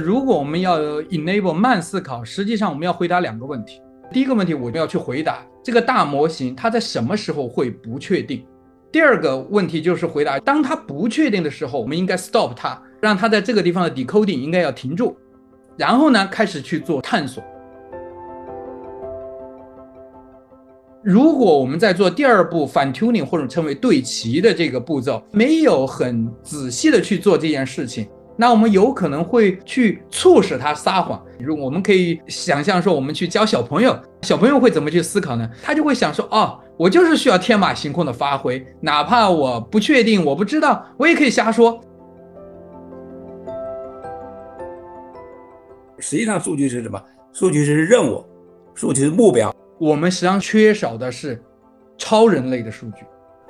如果我们要 enable 慢思考，实际上我们要回答两个问题。第一个问题，我们要去回答这个大模型它在什么时候会不确定。第二个问题就是回答，当它不确定的时候，我们应该 stop 它，让它在这个地方的 decoding 应该要停住，然后呢，开始去做探索。如果我们在做第二步反 tuning 或者称为对齐的这个步骤，没有很仔细的去做这件事情，那我们有可能会去促使他撒谎。如果我们可以想象说，我们去教小朋友，小朋友会怎么去思考呢？他就会想说，哦，我就是需要天马行空的发挥，哪怕我不确定，我不知道，我也可以瞎说。实际上，数据是什么？数据是任务，数据是目标。我们实际上缺少的是超人类的数据，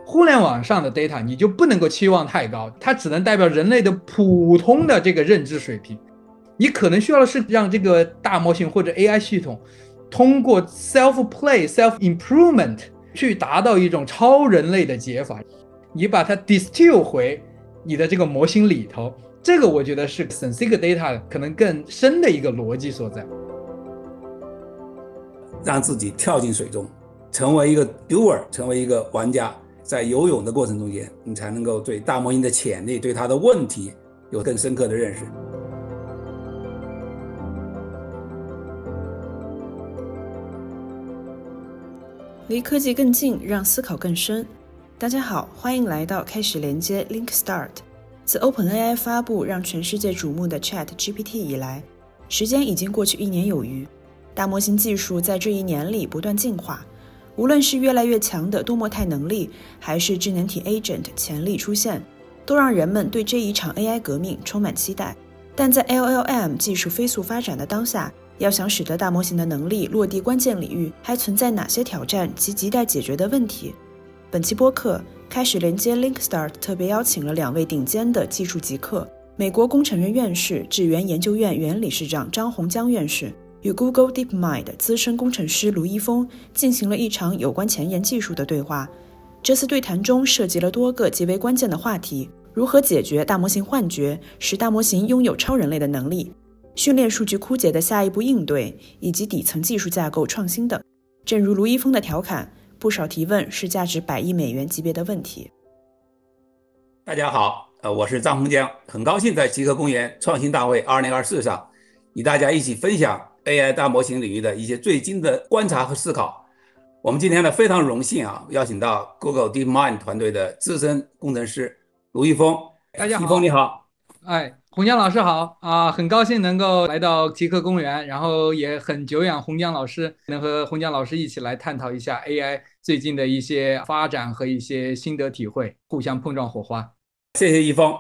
互联网上的 data 你就不能够期望太高，它只能代表人类的普通的这个认知水平。你可能需要的是让这个大模型或者 AI 系统通过 self play、self improvement 去达到一种超人类的解法。你把它 distill 回你的这个模型里头，这个我觉得是 sensitive data 可能更深的一个逻辑所在。让自己跳进水中，成为一个 doer，成为一个玩家，在游泳的过程中间，你才能够对大模型的潜力、对它的问题有更深刻的认识。离科技更近，让思考更深。大家好，欢迎来到开始连接 Link Start。自 OpenAI 发布让全世界瞩目的 Chat GPT 以来，时间已经过去一年有余。大模型技术在这一年里不断进化，无论是越来越强的多模态能力，还是智能体 agent 潜力出现，都让人们对这一场 AI 革命充满期待。但在 LLM 技术飞速发展的当下，要想使得大模型的能力落地关键领域，还存在哪些挑战及亟待解决的问题？本期播客开始连接 LinkStart，特别邀请了两位顶尖的技术极客：美国工程院院士、智源研究院原理事长张洪江院士。与 Google DeepMind 资深工程师卢一峰进行了一场有关前沿技术的对话。这次对谈中涉及了多个极为关键的话题：如何解决大模型幻觉，使大模型拥有超人类的能力；训练数据枯竭的下一步应对，以及底层技术架构创新等。正如卢一峰的调侃，不少提问是价值百亿美元级别的问题。大家好，呃，我是张洪江，很高兴在极客公园创新大会2024上与大家一起分享。AI 大模型领域的一些最新的观察和思考。我们今天呢非常荣幸啊，邀请到 Google DeepMind 团队的资深工程师卢一峰。大家好，一峰你好。哎，洪江老师好啊，很高兴能够来到极客公园，然后也很久仰洪江老师，能和洪江老师一起来探讨一下 AI 最近的一些发展和一些心得体会，互相碰撞火花。谢谢一峰。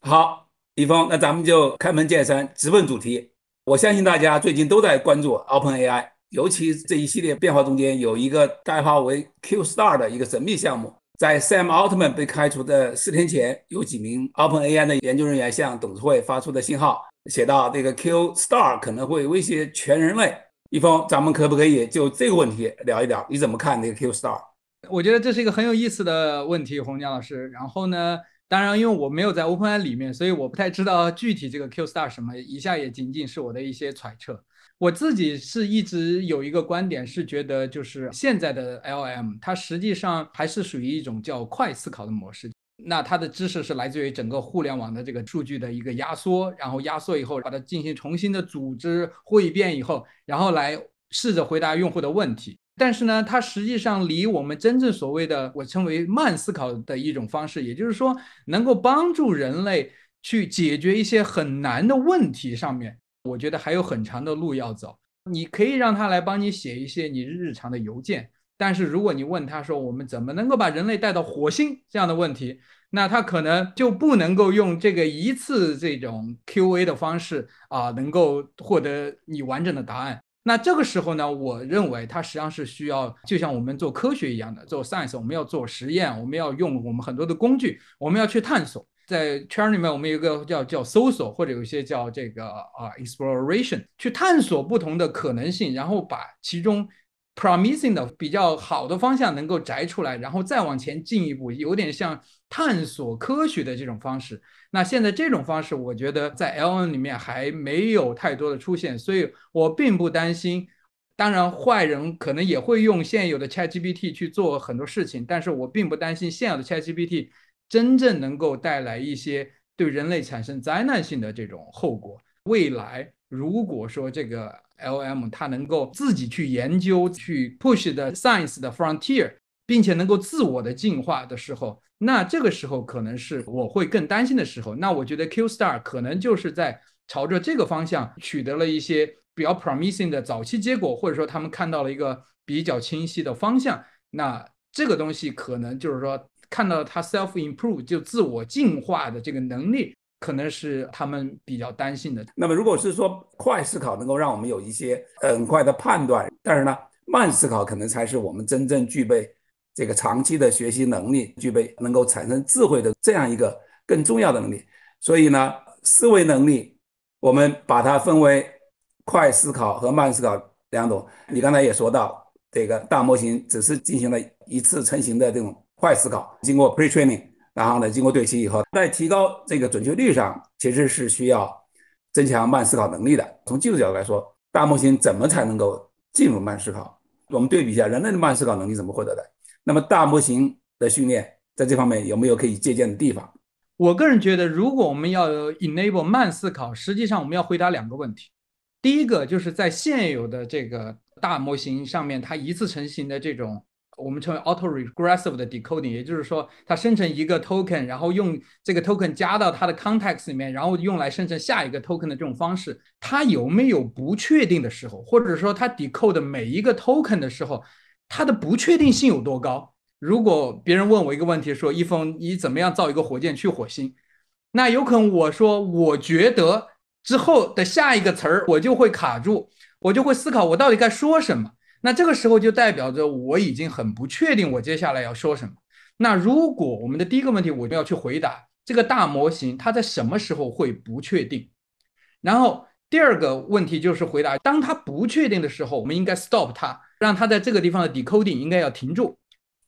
好，一峰，那咱们就开门见山，直奔主题。我相信大家最近都在关注 OpenAI，尤其这一系列变化中间有一个代号为 Q Star 的一个神秘项目。在 Sam Altman 被开除的四天前，有几名 OpenAI 的研究人员向董事会发出的信号，写到这个 Q Star 可能会威胁全人类。一峰，咱们可不可以就这个问题聊一聊？你怎么看这个 Q Star？我觉得这是一个很有意思的问题，洪江老师。然后呢？当然，因为我没有在 OpenAI 里面，所以我不太知道具体这个 Q Star 什么。以下也仅仅是我的一些揣测。我自己是一直有一个观点，是觉得就是现在的 LM，它实际上还是属于一种叫快思考的模式。那它的知识是来自于整个互联网的这个数据的一个压缩，然后压缩以后把它进行重新的组织汇编以后，然后来试着回答用户的问题。但是呢，它实际上离我们真正所谓的我称为慢思考的一种方式，也就是说，能够帮助人类去解决一些很难的问题上面，我觉得还有很长的路要走。你可以让他来帮你写一些你日常的邮件，但是如果你问他说我们怎么能够把人类带到火星这样的问题，那他可能就不能够用这个一次这种 Q&A 的方式啊，能够获得你完整的答案。那这个时候呢，我认为它实际上是需要，就像我们做科学一样的，做 science，我们要做实验，我们要用我们很多的工具，我们要去探索。在圈里面，我们有个叫叫搜索，或者有一些叫这个啊 exploration，去探索不同的可能性，然后把其中 promising 的比较好的方向能够摘出来，然后再往前进一步，有点像探索科学的这种方式。那现在这种方式，我觉得在 L N 里面还没有太多的出现，所以我并不担心。当然，坏人可能也会用现有的 ChatGPT 去做很多事情，但是我并不担心现有的 ChatGPT 真正能够带来一些对人类产生灾难性的这种后果。未来如果说这个 LM 它能够自己去研究、去 push 的 science 的 frontier，并且能够自我的进化的时候，那这个时候可能是我会更担心的时候。那我觉得 Q Star 可能就是在朝着这个方向取得了一些。比较 promising 的早期结果，或者说他们看到了一个比较清晰的方向，那这个东西可能就是说看到它 self improve 就自我进化的这个能力，可能是他们比较担心的。那么如果是说快思考能够让我们有一些很快的判断，但是呢慢思考可能才是我们真正具备这个长期的学习能力，具备能够产生智慧的这样一个更重要的能力。所以呢思维能力，我们把它分为。快思考和慢思考两种，你刚才也说到，这个大模型只是进行了一次成型的这种快思考，经过 pre-training，然后呢，经过对齐以后，在提高这个准确率上，其实是需要增强慢思考能力的。从技术角度来说，大模型怎么才能够进入慢思考？我们对比一下人类的慢思考能力怎么获得的？那么大模型的训练在这方面有没有可以借鉴的地方？我个人觉得，如果我们要 enable 慢思考，实际上我们要回答两个问题。第一个就是在现有的这个大模型上面，它一次成型的这种我们称为 auto-regressive 的 decoding，也就是说，它生成一个 token，然后用这个 token 加到它的 context 里面，然后用来生成下一个 token 的这种方式，它有没有不确定的时候，或者说它 decode 每一个 token 的时候，它的不确定性有多高？如果别人问我一个问题，说一峰，你怎么样造一个火箭去火星？那有可能我说，我觉得。之后的下一个词儿，我就会卡住，我就会思考我到底该说什么。那这个时候就代表着我已经很不确定我接下来要说什么。那如果我们的第一个问题我们要去回答这个大模型它在什么时候会不确定，然后第二个问题就是回答当它不确定的时候，我们应该 stop 它，让它在这个地方的 decoding 应该要停住，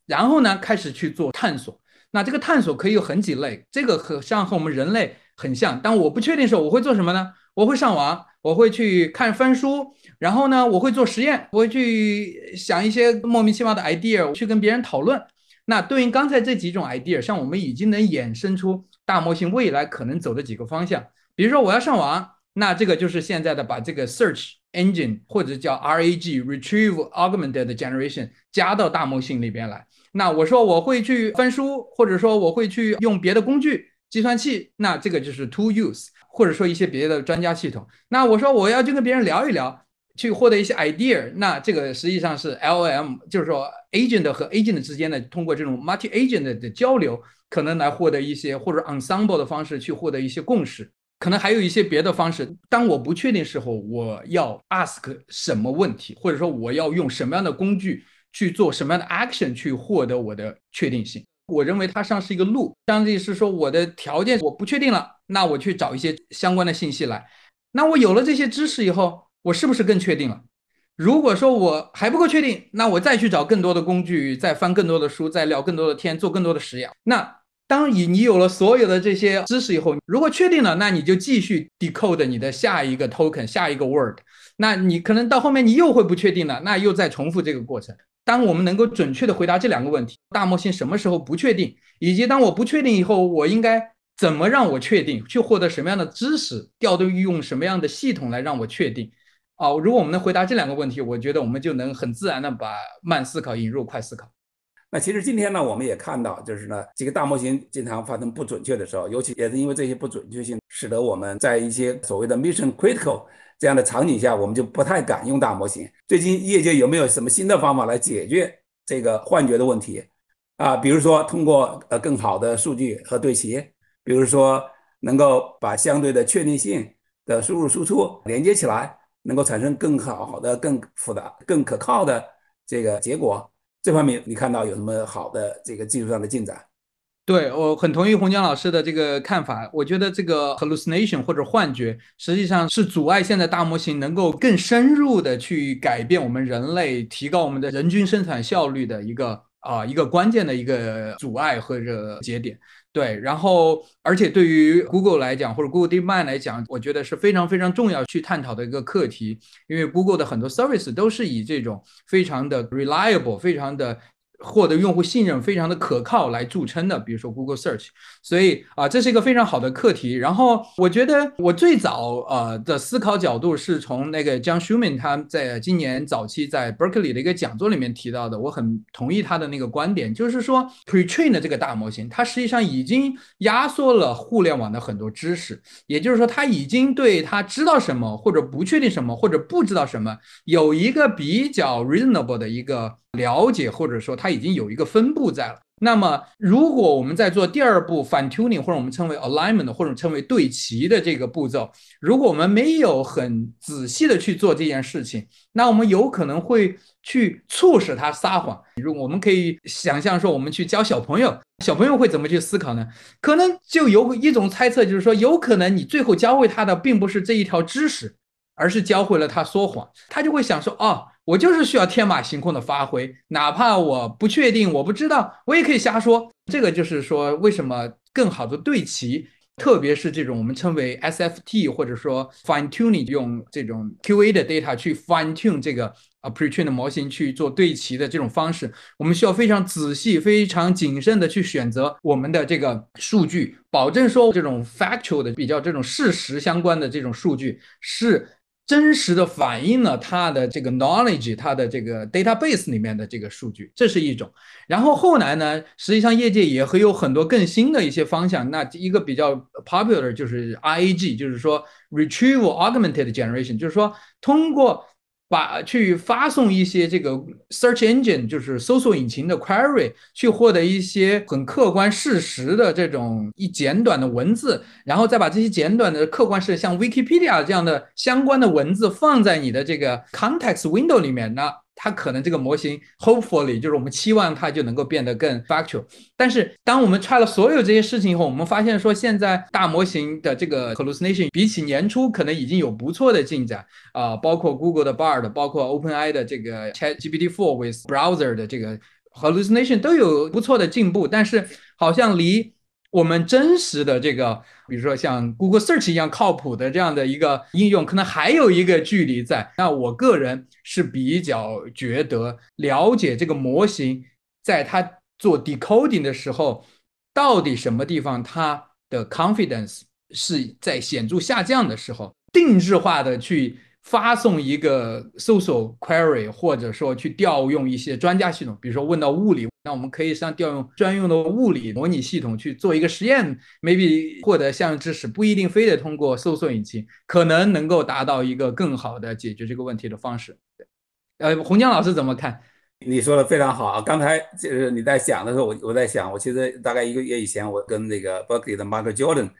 然后呢开始去做探索。那这个探索可以有很几类，这个和像和我们人类。很像，当我不确定的时候，我会做什么呢？我会上网，我会去看翻书，然后呢，我会做实验，我会去想一些莫名其妙的 idea，去跟别人讨论。那对应刚才这几种 idea，像我们已经能衍生出大模型未来可能走的几个方向。比如说我要上网，那这个就是现在的把这个 search engine 或者叫 RAG（Retrieve Augmented Generation） 加到大模型里边来。那我说我会去翻书，或者说我会去用别的工具。计算器，那这个就是 to use，或者说一些别的专家系统。那我说我要去跟别人聊一聊，去获得一些 idea，那这个实际上是 LM，就是说 agent 和 agent 之间的通过这种 multi agent 的交流，可能来获得一些或者 ensemble 的方式去获得一些共识。可能还有一些别的方式。当我不确定时候，我要 ask 什么问题，或者说我要用什么样的工具去做什么样的 action 去获得我的确定性。我认为它像是一个路，相当于是说我的条件我不确定了，那我去找一些相关的信息来。那我有了这些知识以后，我是不是更确定了？如果说我还不够确定，那我再去找更多的工具，再翻更多的书，再聊更多的天，做更多的实验。那当你你有了所有的这些知识以后，如果确定了，那你就继续 decode 你的下一个 token，下一个 word。那你可能到后面你又会不确定了，那又再重复这个过程。当我们能够准确的回答这两个问题：大模型什么时候不确定，以及当我不确定以后，我应该怎么让我确定，去获得什么样的知识，调动用什么样的系统来让我确定？哦，如果我们能回答这两个问题，我觉得我们就能很自然的把慢思考引入快思考。那其实今天呢，我们也看到，就是呢，这个大模型经常发生不准确的时候，尤其也是因为这些不准确性，使得我们在一些所谓的 mission critical。这样的场景下，我们就不太敢用大模型。最近业界有没有什么新的方法来解决这个幻觉的问题啊？比如说通过呃更好的数据和对齐，比如说能够把相对的确定性的输入输出连接起来，能够产生更好的、更复杂、更可靠的这个结果。这方面你看到有什么好的这个技术上的进展？对我很同意洪江老师的这个看法。我觉得这个 hallucination 或者幻觉，实际上是阻碍现在大模型能够更深入的去改变我们人类、提高我们的人均生产效率的一个啊一个关键的一个阻碍或者节点。对，然后而且对于 Google 来讲，或者 Google DeepMind 来讲，我觉得是非常非常重要去探讨的一个课题，因为 Google 的很多 service 都是以这种非常的 reliable，非常的。获得用户信任非常的可靠来著称的，比如说 Google Search，所以啊，这是一个非常好的课题。然后我觉得我最早呃的思考角度是从那个 John Schuman 他在今年早期在 Berkeley 的一个讲座里面提到的，我很同意他的那个观点，就是说 Pretrain 的这个大模型，它实际上已经压缩了互联网的很多知识，也就是说，它已经对它知道什么或者不确定什么或者不知道什么有一个比较 reasonable 的一个。了解或者说它已经有一个分布在了。那么，如果我们在做第二步 fine tuning，或者我们称为 alignment，或者称为对齐的这个步骤，如果我们没有很仔细的去做这件事情，那我们有可能会去促使他撒谎。如我们可以想象说，我们去教小朋友，小朋友会怎么去思考呢？可能就有一种猜测，就是说，有可能你最后教会他的并不是这一条知识，而是教会了他说谎，他就会想说，哦。我就是需要天马行空的发挥，哪怕我不确定，我不知道，我也可以瞎说。这个就是说，为什么更好的对齐，特别是这种我们称为 SFT 或者说 fine tuning，用这种 QA 的 data 去 fine tune 这个啊 pretrain 的模型去做对齐的这种方式，我们需要非常仔细、非常谨慎的去选择我们的这个数据，保证说这种 factual 的比较这种事实相关的这种数据是。真实的反映了它的这个 knowledge，它的这个 database 里面的这个数据，这是一种。然后后来呢，实际上业界也会有很多更新的一些方向。那一个比较 popular 就是 IAG，就是说 retrieval augmented generation，就是说通过。把去发送一些这个 search engine，就是搜索引擎的 query，去获得一些很客观事实的这种一简短的文字，然后再把这些简短的客观事像 Wikipedia 这样的相关的文字放在你的这个 context window 里面呢。它可能这个模型，hopefully 就是我们期望它就能够变得更 factual。但是当我们 try 了所有这些事情以后，我们发现说现在大模型的这个 hallucination 比起年初可能已经有不错的进展啊，包括 Google 的 Bard，包括 OpenAI 的这个 ChatGPT4 with browser 的这个 hallucination 都有不错的进步，但是好像离我们真实的这个，比如说像 Google Search 一样靠谱的这样的一个应用，可能还有一个距离在。那我个人是比较觉得，了解这个模型，在它做 decoding 的时候，到底什么地方它的 confidence 是在显著下降的时候，定制化的去。发送一个搜索 query，或者说去调用一些专家系统，比如说问到物理，那我们可以上调用专用的物理模拟系统去做一个实验，maybe 获得相应知识，不一定非得通过搜索引擎，可能能够达到一个更好的解决这个问题的方式。呃，洪江老师怎么看？你说的非常好啊！刚才就是你在想的时候，我我在想，我其实大概一个月以前，我跟那个 Berkeley 的 Mark Jordan。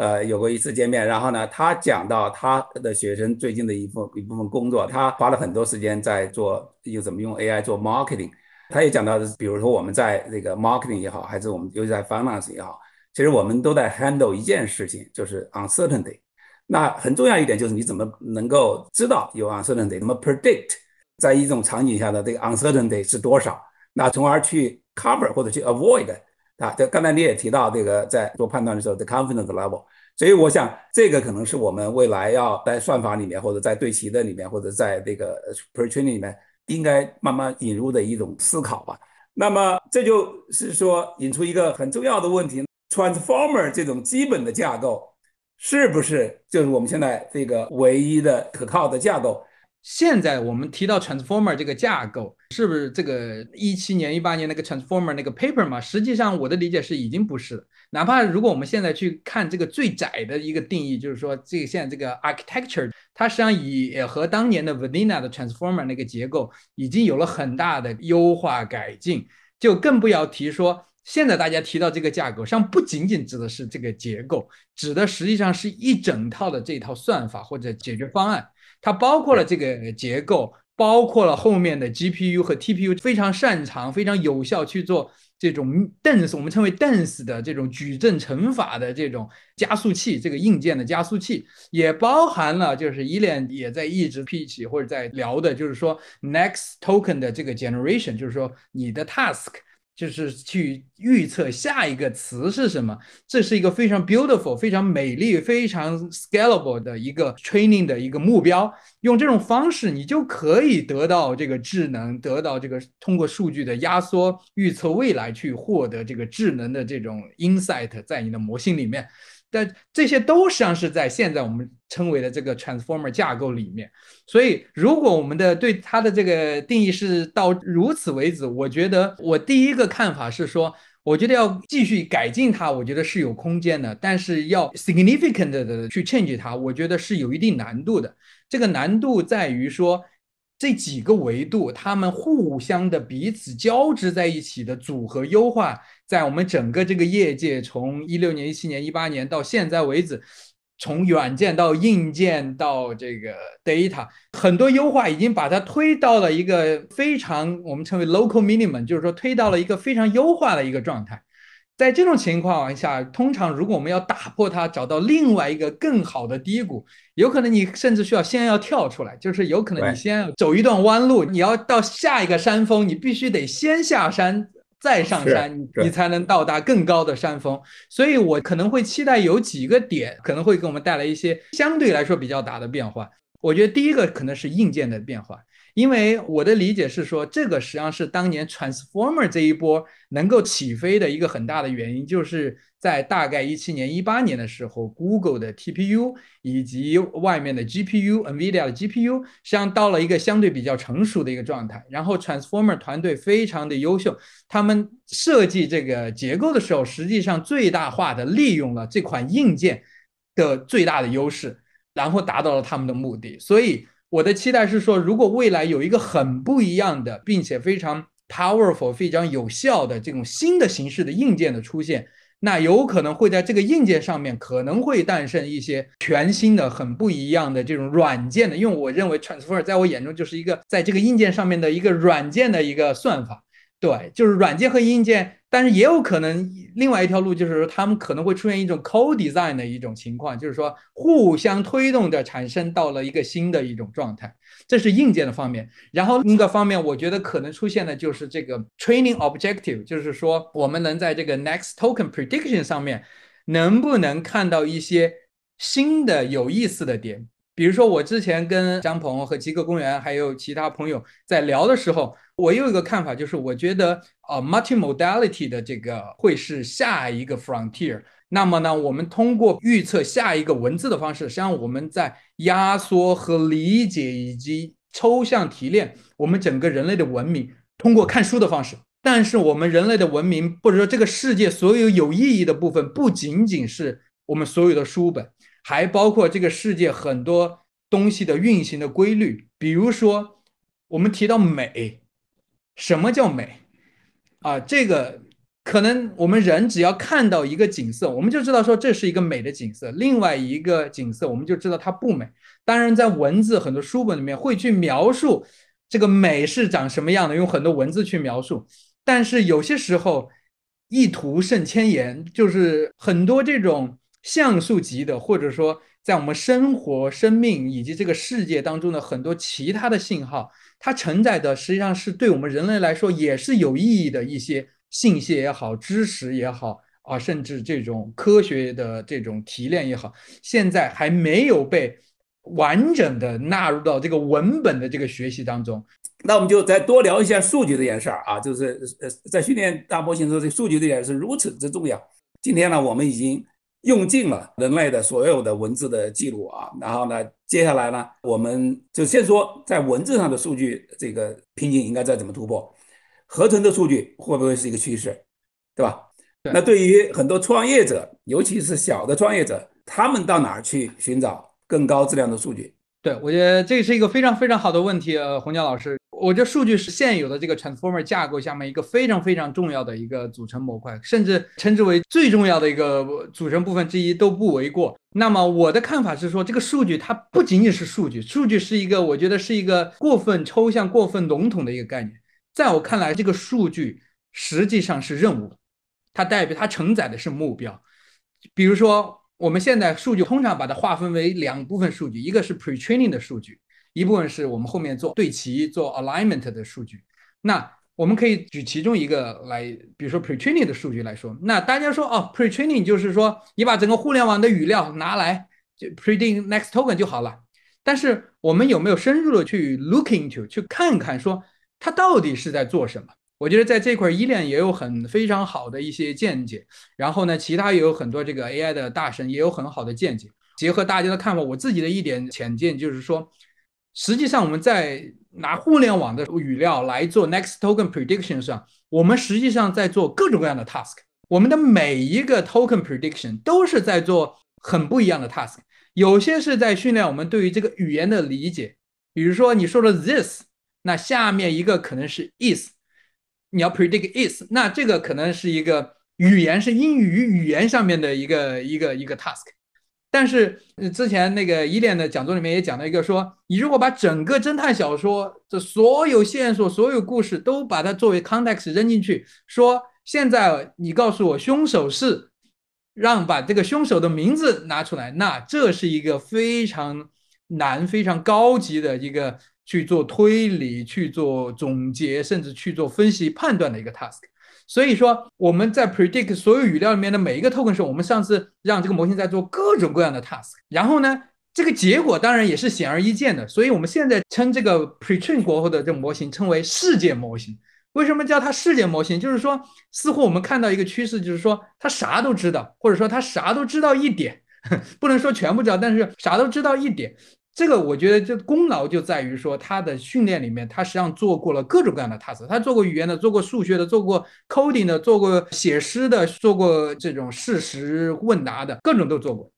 呃，有过一次见面，然后呢，他讲到他的学生最近的一部一部分工作，他花了很多时间在做，又怎么用 AI 做 marketing。他也讲到，比如说我们在这个 marketing 也好，还是我们尤其在 finance 也好，其实我们都在 handle 一件事情，就是 uncertainty。那很重要一点就是你怎么能够知道有 uncertainty，怎么 predict 在一种场景下的这个 uncertainty 是多少，那从而去 cover 或者去 avoid。啊，这刚才你也提到这个在做判断的时候，the confidence level，所以我想这个可能是我们未来要在算法里面，或者在对齐的里面，或者在这个 pretraining 里面，应该慢慢引入的一种思考吧。那么这就是说引出一个很重要的问题：transformer 这种基本的架构，是不是就是我们现在这个唯一的可靠的架构？现在我们提到 transformer 这个架构，是不是这个一七年、一八年那个 transformer 那个 paper 嘛？实际上我的理解是已经不是了。哪怕如果我们现在去看这个最窄的一个定义，就是说这个现在这个 architecture，它实际上也和当年的 vanilla 的 transformer 那个结构已经有了很大的优化改进，就更不要提说现在大家提到这个架构，实际上不仅仅指的是这个结构，指的实际上是一整套的这套算法或者解决方案。它包括了这个结构，包括了后面的 GPU 和 TPU 非常擅长、非常有效去做这种 dense，我们称为 dense 的这种矩阵乘法的这种加速器，这个硬件的加速器也包含了，就是依恋也在一直 pitch 或者在聊的，就是说 next token 的这个 generation，就是说你的 task 就是去预测下一个词是什么，这是一个非常 beautiful、非常美丽、非常 scalable 的一个 training 的一个目标。用这种方式，你就可以得到这个智能，得到这个通过数据的压缩预测未来，去获得这个智能的这种 insight 在你的模型里面。但这些都实际上是在现在我们称为的这个 transformer 架构里面。所以，如果我们的对它的这个定义是到如此为止，我觉得我第一个看法是说，我觉得要继续改进它，我觉得是有空间的。但是要 significant 的去 change 它，我觉得是有一定难度的。这个难度在于说。这几个维度，它们互相的彼此交织在一起的组合优化，在我们整个这个业界，从一六年、一七年、一八年到现在为止，从软件到硬件到这个 data，很多优化已经把它推到了一个非常我们称为 local minimum，就是说推到了一个非常优化的一个状态。在这种情况下，通常如果我们要打破它，找到另外一个更好的低谷，有可能你甚至需要先要跳出来，就是有可能你先要走一段弯路，你要到下一个山峰，你必须得先下山再上山，你才能到达更高的山峰。所以我可能会期待有几个点可能会给我们带来一些相对来说比较大的变化。我觉得第一个可能是硬件的变化。因为我的理解是说，这个实际上是当年 Transformer 这一波能够起飞的一个很大的原因，就是在大概一七年、一八年的时候，Google 的 TPU 以及外面的 GPU，NVIDIA 的 GPU，实际上到了一个相对比较成熟的一个状态。然后 Transformer 团队非常的优秀，他们设计这个结构的时候，实际上最大化的利用了这款硬件的最大的优势，然后达到了他们的目的。所以。我的期待是说，如果未来有一个很不一样的，并且非常 powerful、非常有效的这种新的形式的硬件的出现，那有可能会在这个硬件上面可能会诞生一些全新的、很不一样的这种软件的。因为我认为 transfer 在我眼中就是一个在这个硬件上面的一个软件的一个算法。对，就是软件和硬件，但是也有可能另外一条路，就是说他们可能会出现一种 co-design 的一种情况，就是说互相推动的产生到了一个新的一种状态，这是硬件的方面。然后另一个方面，我觉得可能出现的就是这个 training objective，就是说我们能在这个 next token prediction 上面能不能看到一些新的有意思的点。比如说，我之前跟张鹏和极客公园还有其他朋友在聊的时候，我有一个看法，就是我觉得啊，multimodality 的这个会是下一个 frontier。那么呢，我们通过预测下一个文字的方式，实际上我们在压缩和理解以及抽象提炼我们整个人类的文明，通过看书的方式。但是我们人类的文明，或者说这个世界所有有意义的部分，不仅仅是我们所有的书本。还包括这个世界很多东西的运行的规律，比如说我们提到美，什么叫美啊？这个可能我们人只要看到一个景色，我们就知道说这是一个美的景色；另外一个景色，我们就知道它不美。当然，在文字很多书本里面会去描述这个美是长什么样的，用很多文字去描述。但是有些时候，一图胜千言，就是很多这种。像素级的，或者说在我们生活、生命以及这个世界当中的很多其他的信号，它承载的实际上是对我们人类来说也是有意义的一些信息也好、知识也好啊，甚至这种科学的这种提炼也好，现在还没有被完整的纳入到这个文本的这个学习当中。那我们就再多聊一下数据这件事儿啊，就是呃，在训练大模型的时候，这数据这件事如此之重要。今天呢，我们已经。用尽了人类的所有的文字的记录啊，然后呢，接下来呢，我们就先说在文字上的数据这个瓶颈应该再怎么突破，合成的数据会不会是一个趋势，对吧？那对于很多创业者，尤其是小的创业者，他们到哪儿去寻找更高质量的数据？对，我觉得这是一个非常非常好的问题，呃，洪江老师。我觉得数据是现有的这个 transformer 架构下面一个非常非常重要的一个组成模块，甚至称之为最重要的一个组成部分之一都不为过。那么我的看法是说，这个数据它不仅仅是数据，数据是一个我觉得是一个过分抽象、过分笼统的一个概念。在我看来，这个数据实际上是任务，它代表它承载的是目标。比如说。我们现在数据通常把它划分为两部分数据，一个是 pre-training 的数据，一部分是我们后面做对齐、做 alignment 的数据。那我们可以举其中一个来，比如说 pretraining 的数据来说。那大家说哦，pretraining 就是说你把整个互联网的语料拿来就 predict next token 就好了。但是我们有没有深入的去 looking to 去看看说它到底是在做什么？我觉得在这块依恋也有很非常好的一些见解。然后呢，其他也有很多这个 AI 的大神也有很好的见解。结合大家的看法，我自己的一点浅见就是说，实际上我们在拿互联网的语料来做 next token prediction 上，我们实际上在做各种各样的 task。我们的每一个 token prediction 都是在做很不一样的 task。有些是在训练我们对于这个语言的理解，比如说你说的 this，那下面一个可能是 is，你要 predict is，那这个可能是一个语言是英语语言上面的一个一个一个 task。但是之前那个依恋的讲座里面也讲到一个说，你如果把整个侦探小说的所有线索、所有故事都把它作为 context 扔进去，说现在你告诉我凶手是。让把这个凶手的名字拿出来，那这是一个非常难、非常高级的一个去做推理、去做总结，甚至去做分析判断的一个 task。所以说，我们在 predict 所有语料里面的每一个 token 时，候，我们上次让这个模型在做各种各样的 task，然后呢，这个结果当然也是显而易见的。所以我们现在称这个 pretrain 过后的这种模型称为世界模型。为什么叫它世界模型？就是说，似乎我们看到一个趋势，就是说它啥都知道，或者说它啥都知道一点，不能说全部知道，但是啥都知道一点。这个我觉得这功劳就在于说，它的训练里面，它实际上做过了各种各样的 task，它做过语言的，做过数学的，做过 coding 的，做过写诗的，做过这种事实问答的，各种都做过。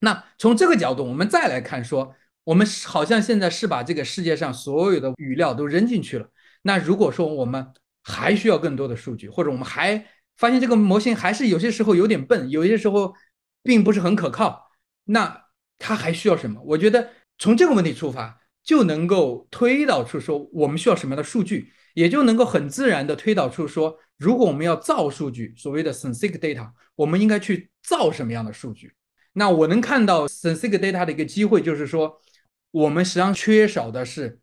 那从这个角度，我们再来看说，我们好像现在是把这个世界上所有的语料都扔进去了。那如果说我们还需要更多的数据，或者我们还发现这个模型还是有些时候有点笨，有些时候并不是很可靠，那它还需要什么？我觉得从这个问题出发，就能够推导出说我们需要什么样的数据，也就能够很自然的推导出说，如果我们要造数据，所谓的 synthetic data，我们应该去造什么样的数据？那我能看到 synthetic data 的一个机会，就是说我们实际上缺少的是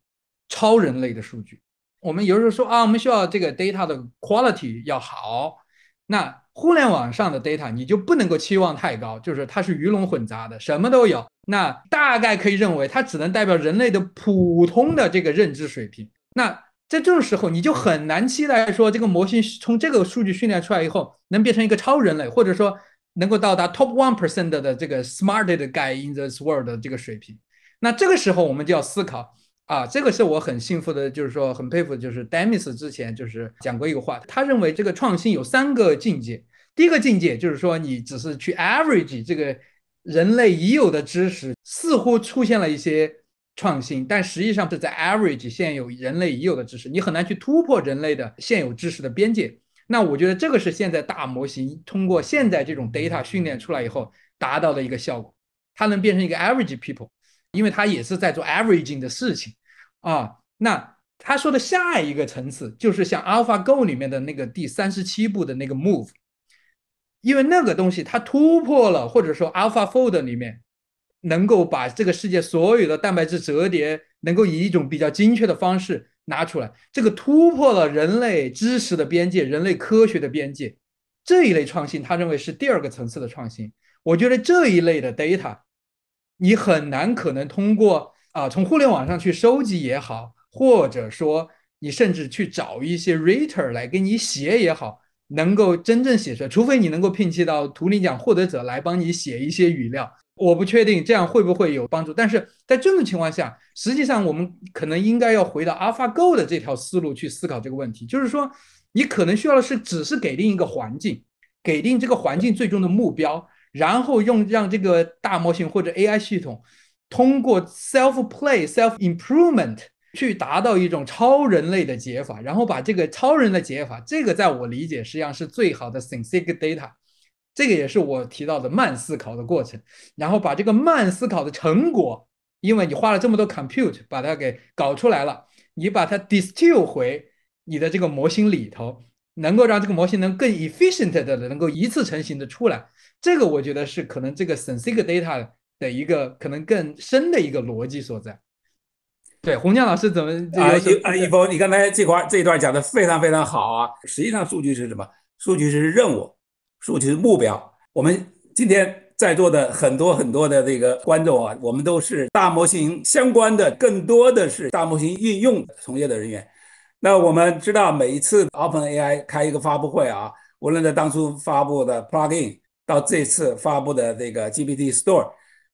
超人类的数据。我们有时候说啊，我们需要这个 data 的 quality 要好。那互联网上的 data 你就不能够期望太高，就是它是鱼龙混杂的，什么都有。那大概可以认为它只能代表人类的普通的这个认知水平。那在这种时候，你就很难期待说这个模型从这个数据训练出来以后能变成一个超人类，或者说能够到达 top one percent 的这个 smarted guy in this world 的这个水平。那这个时候我们就要思考。啊，这个是我很幸福的，就是说很佩服，就是 Demis 之前就是讲过一个话，他认为这个创新有三个境界。第一个境界就是说，你只是去 average 这个人类已有的知识，似乎出现了一些创新，但实际上是在 average 现有人类已有的知识，你很难去突破人类的现有知识的边界。那我觉得这个是现在大模型通过现在这种 data 训练出来以后达到的一个效果，它能变成一个 average people。因为他也是在做 averaging 的事情，啊，那他说的下一个层次就是像 AlphaGo 里面的那个第三十七步的那个 move，因为那个东西它突破了，或者说 AlphaFold 里面能够把这个世界所有的蛋白质折叠，能够以一种比较精确的方式拿出来，这个突破了人类知识的边界，人类科学的边界，这一类创新，他认为是第二个层次的创新。我觉得这一类的 data。你很难可能通过啊，从互联网上去收集也好，或者说你甚至去找一些 writer 来给你写也好，能够真正写出来，除非你能够聘请到图灵奖获得者来帮你写一些语料，我不确定这样会不会有帮助。但是在这种情况下，实际上我们可能应该要回到 AlphaGo 的这条思路去思考这个问题，就是说你可能需要的是只是给定一个环境，给定这个环境最终的目标。然后用让这个大模型或者 AI 系统通过 self play self improvement 去达到一种超人类的解法，然后把这个超人的解法，这个在我理解实际上是最好的 synthetic data，这个也是我提到的慢思考的过程。然后把这个慢思考的成果，因为你花了这么多 compute 把它给搞出来了，你把它 distill 回你的这个模型里头，能够让这个模型能更 efficient 的能够一次成型的出来。这个我觉得是可能这个 synthetic data 的一个可能更深的一个逻辑所在。对，洪江老师怎么啊？啊，一峰，你刚才这块这一段讲的非常非常好啊！实际上，数据是什么？数据是任务，数据是目标。我们今天在座的很多很多的这个观众啊，我们都是大模型相关的，更多的是大模型运用从业的人员。那我们知道，每一次 OpenAI 开一个发布会啊，无论在当初发布的 Plugin，到这次发布的这个 GPT Store，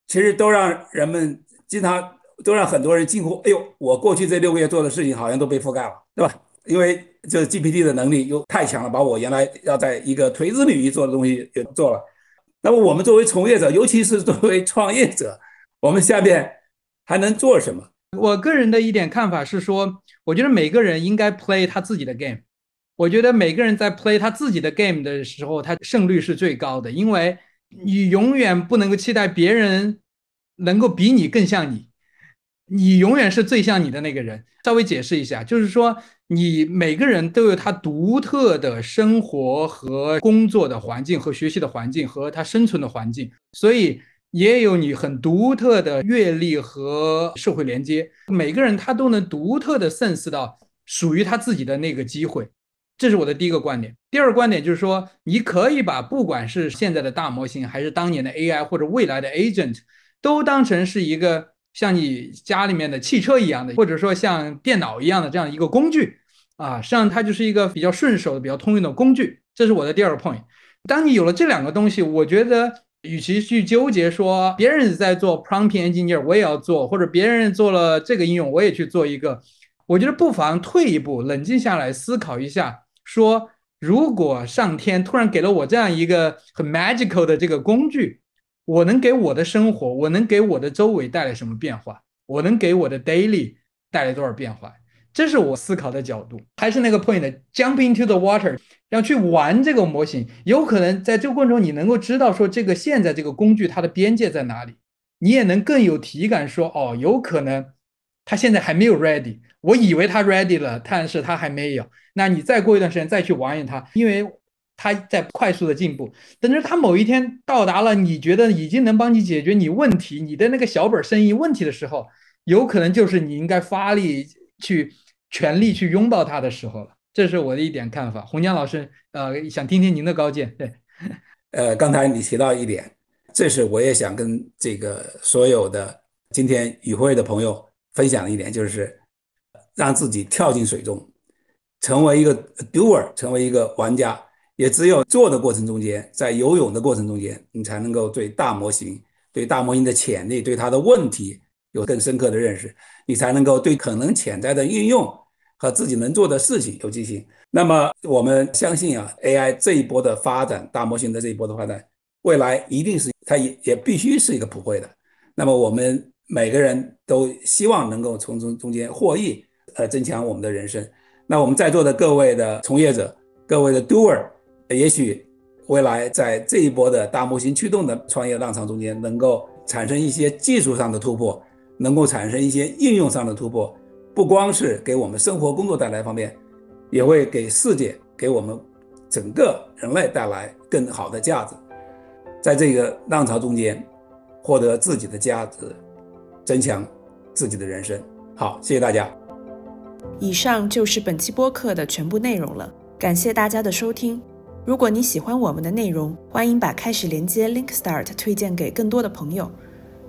其实都让人们经常。都让很多人惊呼：“哎呦，我过去这六个月做的事情好像都被覆盖了，对吧？因为这 GPT 的能力又太强了，把我原来要在一个垂直领域做的东西也做了。那么我们作为从业者，尤其是作为创业者，我们下面还能做什么？我个人的一点看法是说，我觉得每个人应该 play 他自己的 game。我觉得每个人在 play 他自己的 game 的时候，他胜率是最高的，因为你永远不能够期待别人能够比你更像你。你永远是最像你的那个人。稍微解释一下，就是说，你每个人都有他独特的生活和工作的环境，和学习的环境，和他生存的环境，所以也有你很独特的阅历和社会连接。每个人他都能独特的 sense 到属于他自己的那个机会，这是我的第一个观点。第二个观点就是说，你可以把不管是现在的大模型，还是当年的 AI，或者未来的 agent，都当成是一个。像你家里面的汽车一样的，或者说像电脑一样的这样一个工具啊，实际上它就是一个比较顺手的、比较通用的工具。这是我的第二个 point。当你有了这两个东西，我觉得与其去纠结说别人在做 prompt engineer，我也要做，或者别人做了这个应用，我也去做一个，我觉得不妨退一步，冷静下来思考一下，说如果上天突然给了我这样一个很 magical 的这个工具。我能给我的生活，我能给我的周围带来什么变化？我能给我的 daily 带来多少变化？这是我思考的角度。还是那个 point，jump into the water，要去玩这个模型。有可能在这个过程中，你能够知道说这个现在这个工具它的边界在哪里，你也能更有体感说，哦，有可能它现在还没有 ready，我以为他 ready 了，但是他还没有。那你再过一段时间再去玩一他，因为。他在快速的进步，等着他某一天到达了你觉得已经能帮你解决你问题、你的那个小本生意问题的时候，有可能就是你应该发力去全力去拥抱他的时候了。这是我的一点看法。洪江老师，呃，想听听您的高见。对，呃，刚才你提到一点，这是我也想跟这个所有的今天与会的朋友分享的一点，就是让自己跳进水中，成为一个 doer，成为一个玩家。也只有做的过程中间，在游泳的过程中间，你才能够对大模型、对大模型的潜力、对它的问题有更深刻的认识，你才能够对可能潜在的应用和自己能做的事情有信心。那么，我们相信啊，AI 这一波的发展，大模型的这一波的发展，未来一定是它也也必须是一个普惠的。那么，我们每个人都希望能够从中中间获益，呃，增强我们的人生。那我们在座的各位的从业者，各位的 doer。也许未来在这一波的大模型驱动的创业浪潮中间，能够产生一些技术上的突破，能够产生一些应用上的突破，不光是给我们生活工作带来方便，也会给世界、给我们整个人类带来更好的价值。在这个浪潮中间，获得自己的价值，增强自己的人生。好，谢谢大家。以上就是本期播客的全部内容了，感谢大家的收听。如果你喜欢我们的内容，欢迎把开始连接 Link Start 推荐给更多的朋友。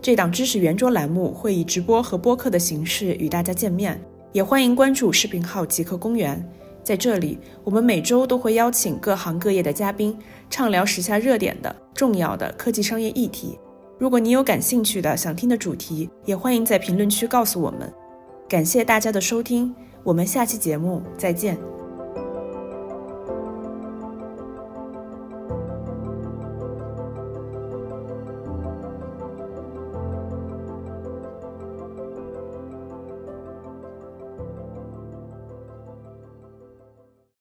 这档知识圆桌栏目会以直播和播客的形式与大家见面，也欢迎关注视频号极客公园。在这里，我们每周都会邀请各行各业的嘉宾，畅聊时下热点的重要的科技商业议题。如果你有感兴趣的想听的主题，也欢迎在评论区告诉我们。感谢大家的收听，我们下期节目再见。